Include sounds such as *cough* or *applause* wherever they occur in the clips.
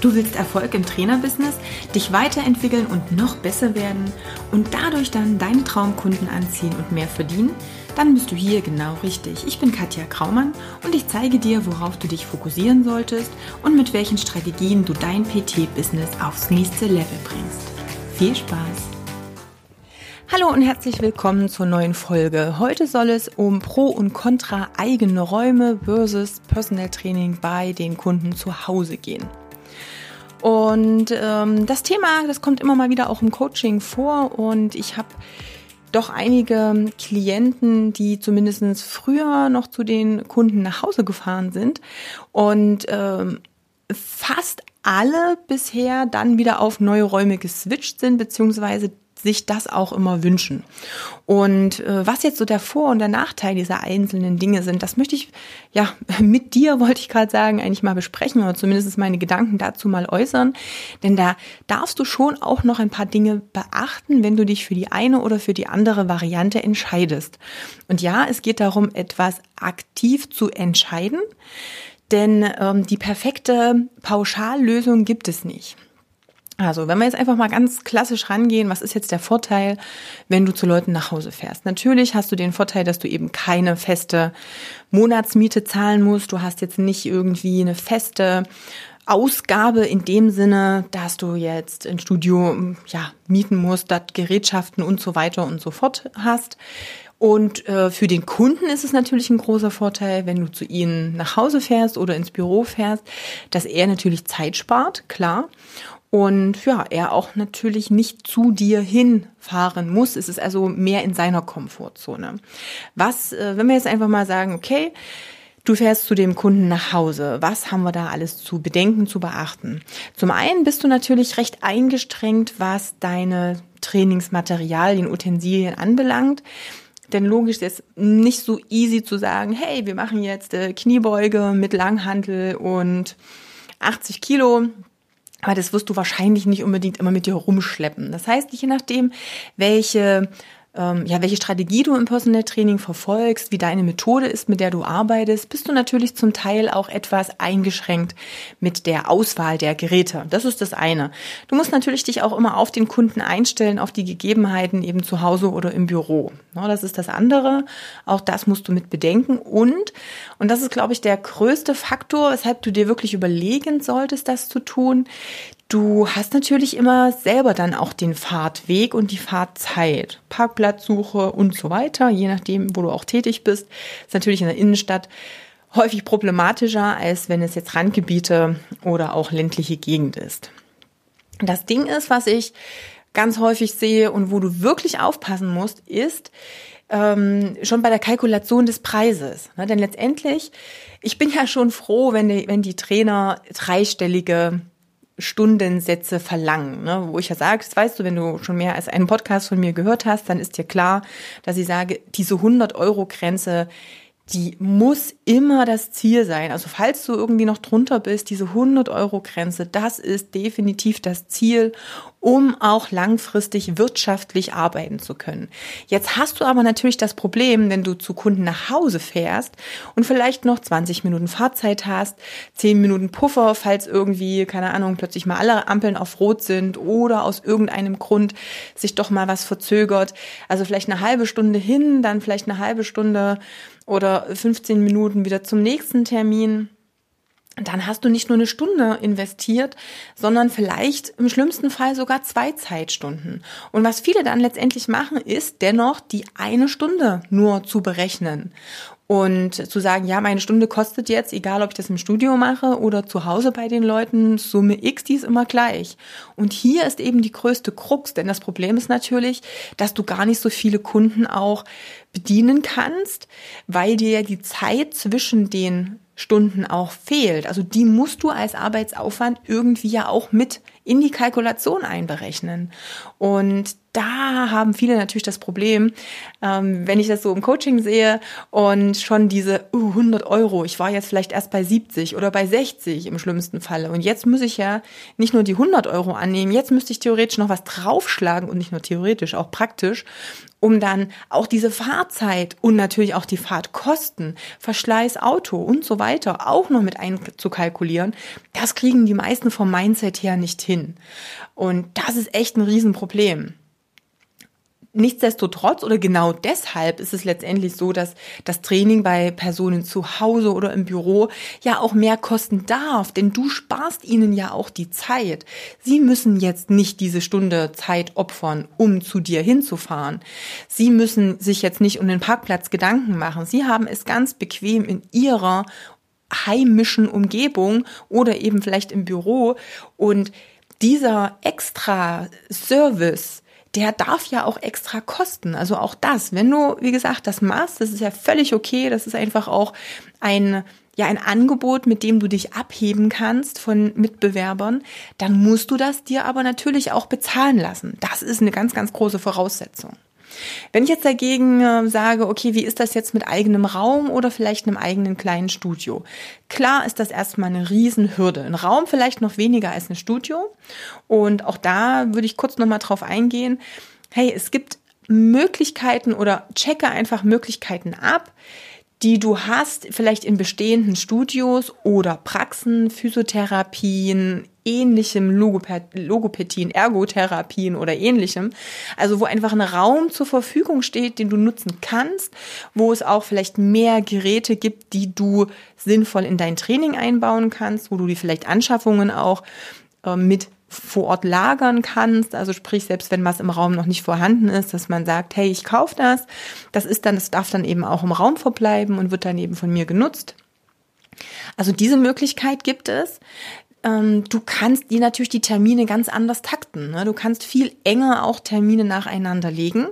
Du willst Erfolg im Trainerbusiness, dich weiterentwickeln und noch besser werden und dadurch dann deine Traumkunden anziehen und mehr verdienen? Dann bist du hier genau richtig. Ich bin Katja Kraumann und ich zeige dir, worauf du dich fokussieren solltest und mit welchen Strategien du dein PT-Business aufs nächste Level bringst. Viel Spaß! Hallo und herzlich willkommen zur neuen Folge. Heute soll es um Pro und Contra eigene Räume versus Personal Training bei den Kunden zu Hause gehen. Und ähm, das Thema, das kommt immer mal wieder auch im Coaching vor. Und ich habe doch einige Klienten, die zumindest früher noch zu den Kunden nach Hause gefahren sind. Und ähm, fast alle bisher dann wieder auf neue Räume geswitcht sind, beziehungsweise sich das auch immer wünschen. Und äh, was jetzt so der Vor- und der Nachteil dieser einzelnen Dinge sind, das möchte ich ja *laughs* mit dir, wollte ich gerade sagen, eigentlich mal besprechen oder zumindest meine Gedanken dazu mal äußern. Denn da darfst du schon auch noch ein paar Dinge beachten, wenn du dich für die eine oder für die andere Variante entscheidest. Und ja, es geht darum, etwas aktiv zu entscheiden. Denn ähm, die perfekte Pauschallösung gibt es nicht. Also, wenn wir jetzt einfach mal ganz klassisch rangehen, was ist jetzt der Vorteil, wenn du zu Leuten nach Hause fährst? Natürlich hast du den Vorteil, dass du eben keine feste Monatsmiete zahlen musst. Du hast jetzt nicht irgendwie eine feste Ausgabe in dem Sinne, dass du jetzt ein Studio ja, mieten musst, dat Gerätschaften und so weiter und so fort hast. Und äh, für den Kunden ist es natürlich ein großer Vorteil, wenn du zu ihnen nach Hause fährst oder ins Büro fährst, dass er natürlich Zeit spart, klar und ja, er auch natürlich nicht zu dir hinfahren muss. Es ist also mehr in seiner Komfortzone. Was, äh, wenn wir jetzt einfach mal sagen, okay, Du fährst zu dem Kunden nach Hause. Was haben wir da alles zu bedenken, zu beachten? Zum einen bist du natürlich recht eingestrengt, was deine Trainingsmaterialien, Utensilien anbelangt. Denn logisch ist nicht so easy zu sagen, hey, wir machen jetzt äh, Kniebeuge mit Langhantel und 80 Kilo. Aber das wirst du wahrscheinlich nicht unbedingt immer mit dir rumschleppen. Das heißt, je nachdem, welche ähm, ja, welche Strategie du im Personal Training verfolgst, wie deine Methode ist, mit der du arbeitest, bist du natürlich zum Teil auch etwas eingeschränkt mit der Auswahl der Geräte. Das ist das eine. Du musst natürlich dich auch immer auf den Kunden einstellen, auf die Gegebenheiten eben zu Hause oder im Büro. Das ist das andere. Auch das musst du mit bedenken. Und, und das ist, glaube ich, der größte Faktor, weshalb du dir wirklich überlegen solltest, das zu tun, Du hast natürlich immer selber dann auch den Fahrtweg und die Fahrtzeit, Parkplatzsuche und so weiter, je nachdem, wo du auch tätig bist. Ist natürlich in der Innenstadt häufig problematischer, als wenn es jetzt Randgebiete oder auch ländliche Gegend ist. Das Ding ist, was ich ganz häufig sehe und wo du wirklich aufpassen musst, ist ähm, schon bei der Kalkulation des Preises. Ne? Denn letztendlich, ich bin ja schon froh, wenn die, wenn die Trainer dreistellige Stundensätze verlangen, ne? wo ich ja sage, das weißt du, wenn du schon mehr als einen Podcast von mir gehört hast, dann ist dir klar, dass ich sage, diese 100 Euro Grenze, die muss immer das Ziel sein. Also falls du irgendwie noch drunter bist, diese 100 Euro Grenze, das ist definitiv das Ziel, um auch langfristig wirtschaftlich arbeiten zu können. Jetzt hast du aber natürlich das Problem, wenn du zu Kunden nach Hause fährst und vielleicht noch 20 Minuten Fahrzeit hast, 10 Minuten Puffer, falls irgendwie, keine Ahnung, plötzlich mal alle Ampeln auf Rot sind oder aus irgendeinem Grund sich doch mal was verzögert. Also vielleicht eine halbe Stunde hin, dann vielleicht eine halbe Stunde oder 15 Minuten wieder zum nächsten Termin dann hast du nicht nur eine Stunde investiert, sondern vielleicht im schlimmsten Fall sogar zwei Zeitstunden. Und was viele dann letztendlich machen, ist dennoch die eine Stunde nur zu berechnen. Und zu sagen, ja, meine Stunde kostet jetzt, egal ob ich das im Studio mache oder zu Hause bei den Leuten, Summe X, die ist immer gleich. Und hier ist eben die größte Krux, denn das Problem ist natürlich, dass du gar nicht so viele Kunden auch bedienen kannst, weil dir die Zeit zwischen den Stunden auch fehlt. Also die musst du als Arbeitsaufwand irgendwie ja auch mit in die Kalkulation einberechnen. Und da haben viele natürlich das Problem, ähm, wenn ich das so im Coaching sehe und schon diese uh, 100 Euro, ich war jetzt vielleicht erst bei 70 oder bei 60 im schlimmsten Falle und jetzt muss ich ja nicht nur die 100 Euro annehmen, jetzt müsste ich theoretisch noch was draufschlagen und nicht nur theoretisch, auch praktisch, um dann auch diese Fahrzeit und natürlich auch die Fahrtkosten, Verschleiß Auto und so weiter auch noch mit einzukalkulieren, das kriegen die meisten vom Mindset her nicht hin. Und das ist echt ein Riesenproblem. Nichtsdestotrotz oder genau deshalb ist es letztendlich so, dass das Training bei Personen zu Hause oder im Büro ja auch mehr kosten darf, denn du sparst ihnen ja auch die Zeit. Sie müssen jetzt nicht diese Stunde Zeit opfern, um zu dir hinzufahren. Sie müssen sich jetzt nicht um den Parkplatz Gedanken machen. Sie haben es ganz bequem in ihrer heimischen Umgebung oder eben vielleicht im Büro und dieser extra Service, der darf ja auch extra kosten. Also auch das, wenn du, wie gesagt, das machst, das ist ja völlig okay. Das ist einfach auch ein, ja, ein Angebot, mit dem du dich abheben kannst von Mitbewerbern. Dann musst du das dir aber natürlich auch bezahlen lassen. Das ist eine ganz, ganz große Voraussetzung. Wenn ich jetzt dagegen äh, sage, okay, wie ist das jetzt mit eigenem Raum oder vielleicht einem eigenen kleinen Studio? Klar ist das erstmal eine Riesenhürde. Ein Raum vielleicht noch weniger als ein Studio. Und auch da würde ich kurz nochmal drauf eingehen. Hey, es gibt Möglichkeiten oder checke einfach Möglichkeiten ab, die du hast, vielleicht in bestehenden Studios oder Praxen, Physiotherapien, ähnlichem Logopädien, Ergotherapien oder ähnlichem. Also wo einfach ein Raum zur Verfügung steht, den du nutzen kannst, wo es auch vielleicht mehr Geräte gibt, die du sinnvoll in dein Training einbauen kannst, wo du die vielleicht Anschaffungen auch äh, mit vor Ort lagern kannst. Also sprich, selbst wenn was im Raum noch nicht vorhanden ist, dass man sagt, hey, ich kaufe das. Das ist dann, das darf dann eben auch im Raum verbleiben und wird dann eben von mir genutzt. Also diese Möglichkeit gibt es. Ähm, du kannst dir natürlich die Termine ganz anders takten. Ne? Du kannst viel enger auch Termine nacheinander legen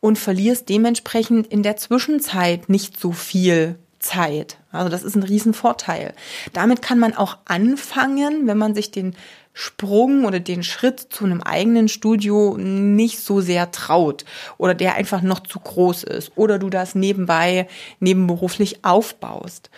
und verlierst dementsprechend in der Zwischenzeit nicht so viel Zeit. Also das ist ein Riesenvorteil. Damit kann man auch anfangen, wenn man sich den Sprung oder den Schritt zu einem eigenen Studio nicht so sehr traut oder der einfach noch zu groß ist oder du das nebenbei nebenberuflich aufbaust.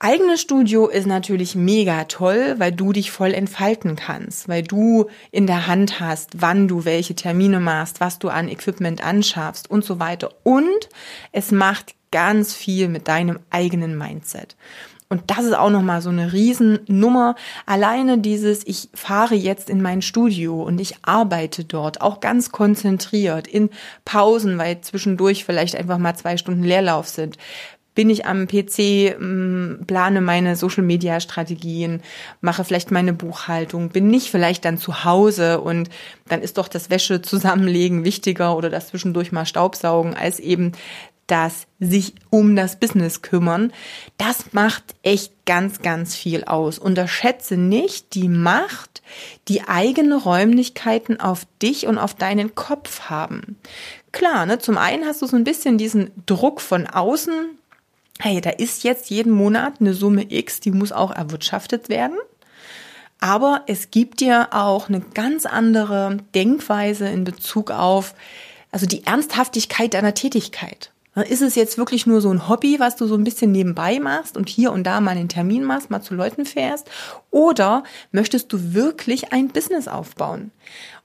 Eigenes Studio ist natürlich mega toll, weil du dich voll entfalten kannst, weil du in der Hand hast, wann du welche Termine machst, was du an Equipment anschaffst und so weiter. Und es macht ganz viel mit deinem eigenen Mindset. Und das ist auch nochmal so eine Riesennummer. Alleine dieses, ich fahre jetzt in mein Studio und ich arbeite dort, auch ganz konzentriert, in Pausen, weil zwischendurch vielleicht einfach mal zwei Stunden Leerlauf sind. Bin ich am PC, mm, plane meine Social-Media-Strategien, mache vielleicht meine Buchhaltung, bin nicht vielleicht dann zu Hause und dann ist doch das Wäsche zusammenlegen wichtiger oder das zwischendurch mal Staubsaugen, als eben das sich um das Business kümmern, das macht echt ganz, ganz viel aus. Unterschätze nicht die Macht, die eigene Räumlichkeiten auf dich und auf deinen Kopf haben. Klar, ne, zum einen hast du so ein bisschen diesen Druck von außen. Hey, da ist jetzt jeden Monat eine Summe X, die muss auch erwirtschaftet werden. Aber es gibt dir auch eine ganz andere Denkweise in Bezug auf, also die Ernsthaftigkeit deiner Tätigkeit. Ist es jetzt wirklich nur so ein Hobby, was du so ein bisschen nebenbei machst und hier und da mal einen Termin machst, mal zu Leuten fährst? Oder möchtest du wirklich ein Business aufbauen?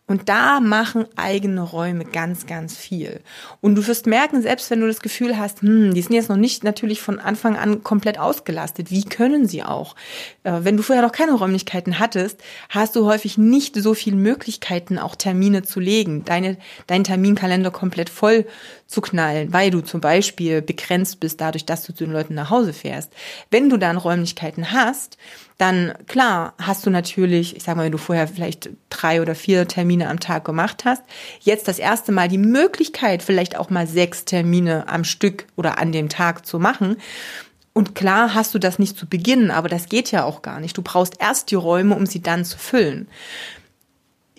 Und da machen eigene Räume ganz, ganz viel. Und du wirst merken, selbst wenn du das Gefühl hast, hm, die sind jetzt noch nicht natürlich von Anfang an komplett ausgelastet. Wie können sie auch? Äh, wenn du vorher noch keine Räumlichkeiten hattest, hast du häufig nicht so viele Möglichkeiten, auch Termine zu legen, deine, deinen Terminkalender komplett voll zu knallen, weil du zum Beispiel begrenzt bist dadurch, dass du zu den Leuten nach Hause fährst. Wenn du dann Räumlichkeiten hast, dann klar hast du natürlich, ich sag mal, wenn du vorher vielleicht drei oder vier Termine am Tag gemacht hast, jetzt das erste Mal die Möglichkeit, vielleicht auch mal sechs Termine am Stück oder an dem Tag zu machen. Und klar hast du das nicht zu Beginn, aber das geht ja auch gar nicht. Du brauchst erst die Räume, um sie dann zu füllen.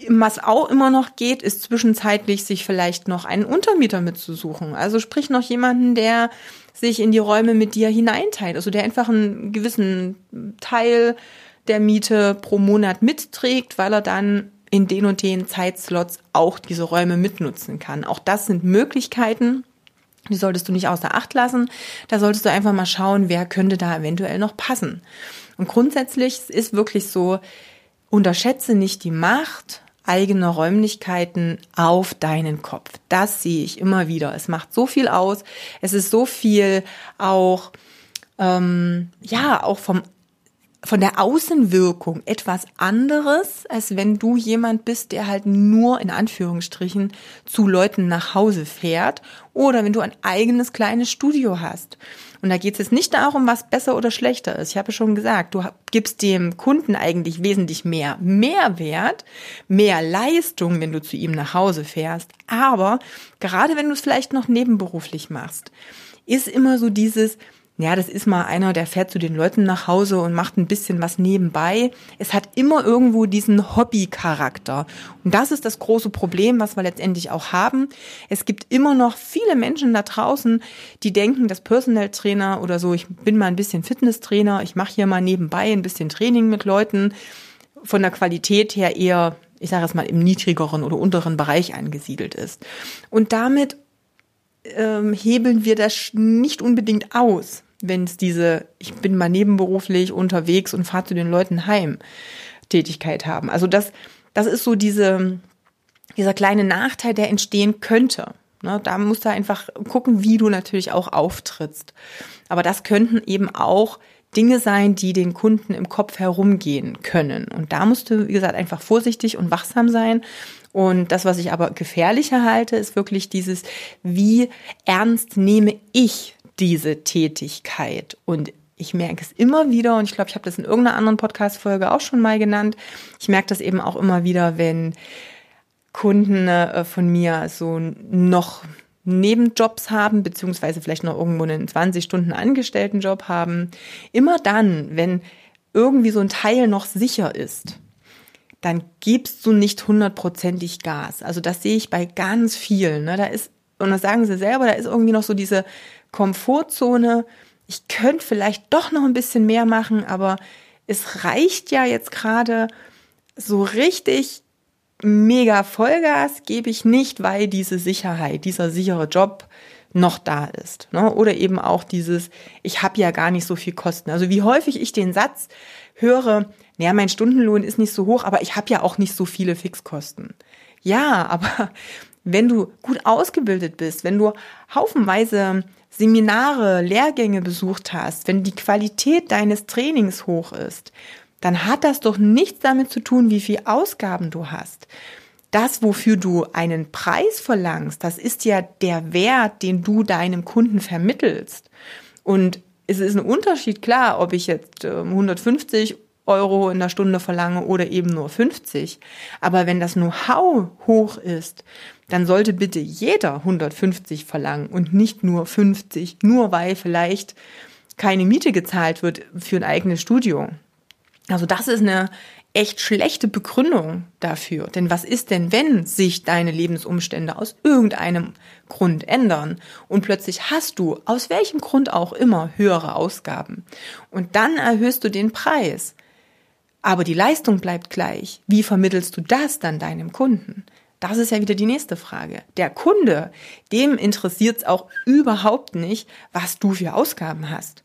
Was auch immer noch geht, ist zwischenzeitlich sich vielleicht noch einen Untermieter mitzusuchen. Also sprich noch jemanden, der sich in die Räume mit dir hineinteilt. Also der einfach einen gewissen Teil der Miete pro Monat mitträgt, weil er dann in den und den Zeitslots auch diese Räume mitnutzen kann. Auch das sind Möglichkeiten, die solltest du nicht außer Acht lassen. Da solltest du einfach mal schauen, wer könnte da eventuell noch passen. Und grundsätzlich ist wirklich so, unterschätze nicht die Macht eigene Räumlichkeiten auf deinen Kopf. Das sehe ich immer wieder. Es macht so viel aus. Es ist so viel auch, ähm, ja, auch vom von der Außenwirkung etwas anderes, als wenn du jemand bist, der halt nur in Anführungsstrichen zu Leuten nach Hause fährt oder wenn du ein eigenes kleines Studio hast. Und da geht es jetzt nicht darum, was besser oder schlechter ist. Ich habe schon gesagt, du gibst dem Kunden eigentlich wesentlich mehr Mehrwert, mehr Leistung, wenn du zu ihm nach Hause fährst. Aber gerade wenn du es vielleicht noch nebenberuflich machst, ist immer so dieses, ja, das ist mal einer, der fährt zu den Leuten nach Hause und macht ein bisschen was nebenbei. Es hat immer irgendwo diesen Hobby-Charakter. Und das ist das große Problem, was wir letztendlich auch haben. Es gibt immer noch viele Menschen da draußen, die denken, dass Personal Trainer oder so, ich bin mal ein bisschen Fitnesstrainer, ich mache hier mal nebenbei ein bisschen Training mit Leuten, von der Qualität her eher, ich sage es mal, im niedrigeren oder unteren Bereich angesiedelt ist. Und damit ähm, hebeln wir das nicht unbedingt aus wenn es diese, ich bin mal nebenberuflich unterwegs und fahre zu den Leuten heim, Tätigkeit haben. Also das, das ist so diese, dieser kleine Nachteil, der entstehen könnte. Ne, da musst du einfach gucken, wie du natürlich auch auftrittst. Aber das könnten eben auch Dinge sein, die den Kunden im Kopf herumgehen können. Und da musst du, wie gesagt, einfach vorsichtig und wachsam sein. Und das, was ich aber gefährlicher halte, ist wirklich dieses, wie ernst nehme ich diese Tätigkeit. Und ich merke es immer wieder, und ich glaube, ich habe das in irgendeiner anderen Podcast-Folge auch schon mal genannt. Ich merke das eben auch immer wieder, wenn Kunden äh, von mir so noch Nebenjobs haben, beziehungsweise vielleicht noch irgendwo einen 20 Stunden Angestelltenjob haben. Immer dann, wenn irgendwie so ein Teil noch sicher ist, dann gibst du nicht hundertprozentig Gas. Also das sehe ich bei ganz vielen. Ne? Da ist, und das sagen sie selber, da ist irgendwie noch so diese Komfortzone. Ich könnte vielleicht doch noch ein bisschen mehr machen, aber es reicht ja jetzt gerade so richtig mega Vollgas gebe ich nicht, weil diese Sicherheit, dieser sichere Job noch da ist. Ne? Oder eben auch dieses, ich habe ja gar nicht so viel Kosten. Also wie häufig ich den Satz höre, naja, mein Stundenlohn ist nicht so hoch, aber ich habe ja auch nicht so viele Fixkosten. Ja, aber wenn du gut ausgebildet bist, wenn du haufenweise Seminare, Lehrgänge besucht hast, wenn die Qualität deines Trainings hoch ist, dann hat das doch nichts damit zu tun, wie viel Ausgaben du hast. Das, wofür du einen Preis verlangst, das ist ja der Wert, den du deinem Kunden vermittelst. Und es ist ein Unterschied, klar, ob ich jetzt 150 ähm, Euro in der Stunde verlange oder eben nur 50. Aber wenn das Know-how hoch ist, dann sollte bitte jeder 150 verlangen und nicht nur 50, nur weil vielleicht keine Miete gezahlt wird für ein eigenes Studio. Also das ist eine echt schlechte Begründung dafür. Denn was ist denn, wenn sich deine Lebensumstände aus irgendeinem Grund ändern und plötzlich hast du, aus welchem Grund auch immer, höhere Ausgaben und dann erhöhst du den Preis, aber die Leistung bleibt gleich. Wie vermittelst du das dann deinem Kunden? Das ist ja wieder die nächste Frage. Der Kunde, dem interessiert es auch überhaupt nicht, was du für Ausgaben hast.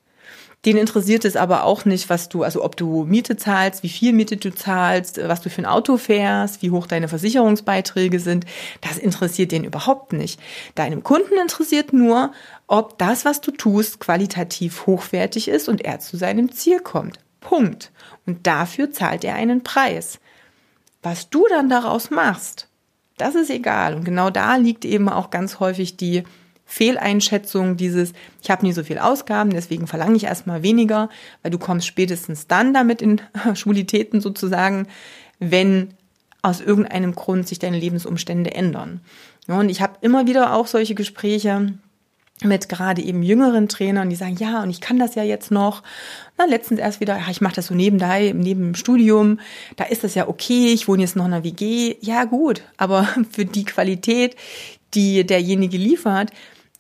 Den interessiert es aber auch nicht, was du, also ob du Miete zahlst, wie viel Miete du zahlst, was du für ein Auto fährst, wie hoch deine Versicherungsbeiträge sind. Das interessiert den überhaupt nicht. Deinem Kunden interessiert nur, ob das, was du tust, qualitativ hochwertig ist und er zu seinem Ziel kommt. Punkt. Und dafür zahlt er einen Preis. Was du dann daraus machst, das ist egal. Und genau da liegt eben auch ganz häufig die Fehleinschätzung dieses, ich habe nie so viel Ausgaben, deswegen verlange ich erstmal weniger, weil du kommst spätestens dann damit in *laughs* Schwulitäten sozusagen, wenn aus irgendeinem Grund sich deine Lebensumstände ändern. und ich habe immer wieder auch solche Gespräche mit gerade eben jüngeren Trainern, die sagen, ja, und ich kann das ja jetzt noch. Na, letztens erst wieder, ja, ich mache das so nebenbei, neben dem Studium, da ist das ja okay, ich wohne jetzt noch in einer WG. Ja, gut, aber *laughs* für die Qualität, die derjenige liefert,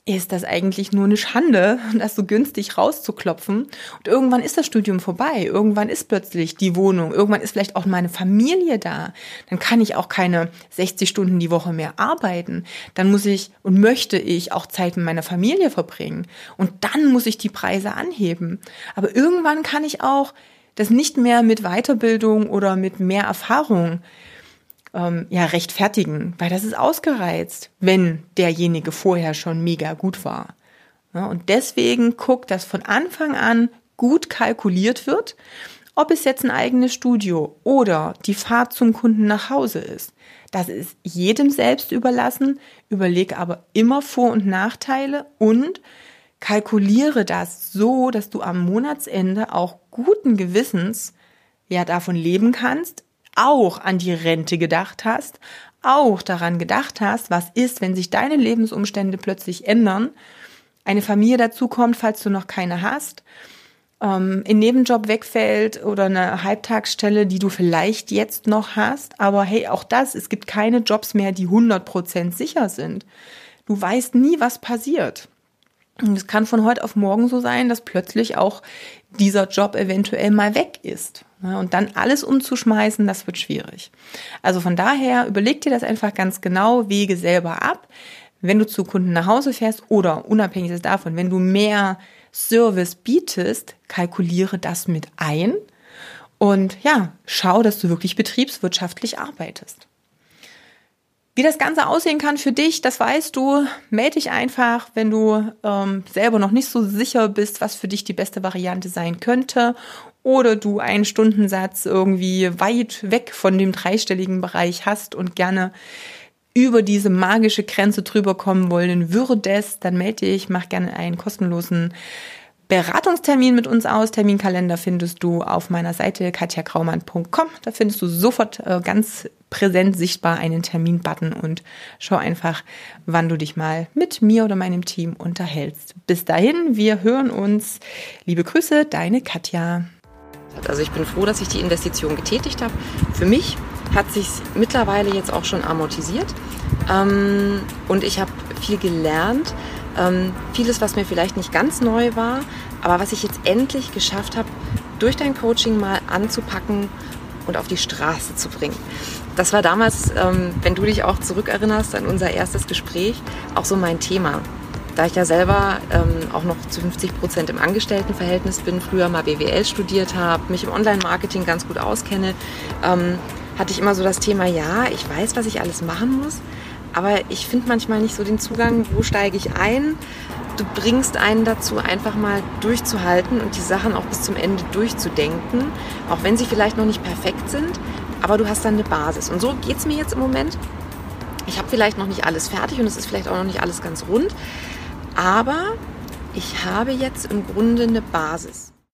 ist das eigentlich nur eine Schande, *laughs* das so günstig rauszuklopfen. Und irgendwann ist das Studium vorbei. Irgendwann ist plötzlich die Wohnung. Irgendwann ist vielleicht auch meine Familie da. Dann kann ich auch keine 60 Stunden die Woche mehr arbeiten. Dann muss ich und möchte ich auch Zeit mit meiner Familie verbringen. Und dann muss ich die Preise anheben. Aber irgendwann kann ich auch das nicht mehr mit Weiterbildung oder mit mehr Erfahrung ähm, ja rechtfertigen, weil das ist ausgereizt, wenn derjenige vorher schon mega gut war. Ja, und deswegen guckt, dass von Anfang an gut kalkuliert wird, Ob es jetzt ein eigenes Studio oder die Fahrt zum Kunden nach Hause ist, das ist jedem selbst überlassen. Überlege aber immer Vor- und Nachteile und kalkuliere das so, dass du am Monatsende auch guten Gewissens ja davon leben kannst, auch an die Rente gedacht hast, auch daran gedacht hast, was ist, wenn sich deine Lebensumstände plötzlich ändern, eine Familie dazukommt, falls du noch keine hast, ähm, ein Nebenjob wegfällt oder eine Halbtagsstelle, die du vielleicht jetzt noch hast, aber hey, auch das, es gibt keine Jobs mehr, die 100% sicher sind. Du weißt nie, was passiert. Und es kann von heute auf morgen so sein, dass plötzlich auch dieser Job eventuell mal weg ist. Und dann alles umzuschmeißen, das wird schwierig. Also von daher überleg dir das einfach ganz genau, wege selber ab. Wenn du zu Kunden nach Hause fährst oder unabhängig davon, wenn du mehr Service bietest, kalkuliere das mit ein und ja, schau, dass du wirklich betriebswirtschaftlich arbeitest. Wie das Ganze aussehen kann für dich, das weißt du. Melde dich einfach, wenn du ähm, selber noch nicht so sicher bist, was für dich die beste Variante sein könnte. Oder du einen Stundensatz irgendwie weit weg von dem dreistelligen Bereich hast und gerne über diese magische Grenze drüber kommen wollen würdest, dann melde dich, mach gerne einen kostenlosen Beratungstermin mit uns aus. Terminkalender findest du auf meiner Seite katjakraumann.com. Da findest du sofort äh, ganz präsent sichtbar einen Termin-Button und schau einfach, wann du dich mal mit mir oder meinem Team unterhältst. Bis dahin, wir hören uns. Liebe Grüße, deine Katja. Also ich bin froh, dass ich die Investition getätigt habe. Für mich hat sich mittlerweile jetzt auch schon amortisiert ähm, und ich habe viel gelernt ähm, vieles, was mir vielleicht nicht ganz neu war, aber was ich jetzt endlich geschafft habe, durch dein Coaching mal anzupacken und auf die Straße zu bringen. Das war damals, ähm, wenn du dich auch zurückerinnerst an unser erstes Gespräch, auch so mein Thema. Da ich ja selber ähm, auch noch zu 50 Prozent im Angestelltenverhältnis bin, früher mal BWL studiert habe, mich im Online-Marketing ganz gut auskenne, ähm, hatte ich immer so das Thema, ja, ich weiß, was ich alles machen muss, aber ich finde manchmal nicht so den Zugang, wo steige ich ein. Du bringst einen dazu, einfach mal durchzuhalten und die Sachen auch bis zum Ende durchzudenken, auch wenn sie vielleicht noch nicht perfekt sind, aber du hast dann eine Basis. Und so geht es mir jetzt im Moment. Ich habe vielleicht noch nicht alles fertig und es ist vielleicht auch noch nicht alles ganz rund, aber ich habe jetzt im Grunde eine Basis.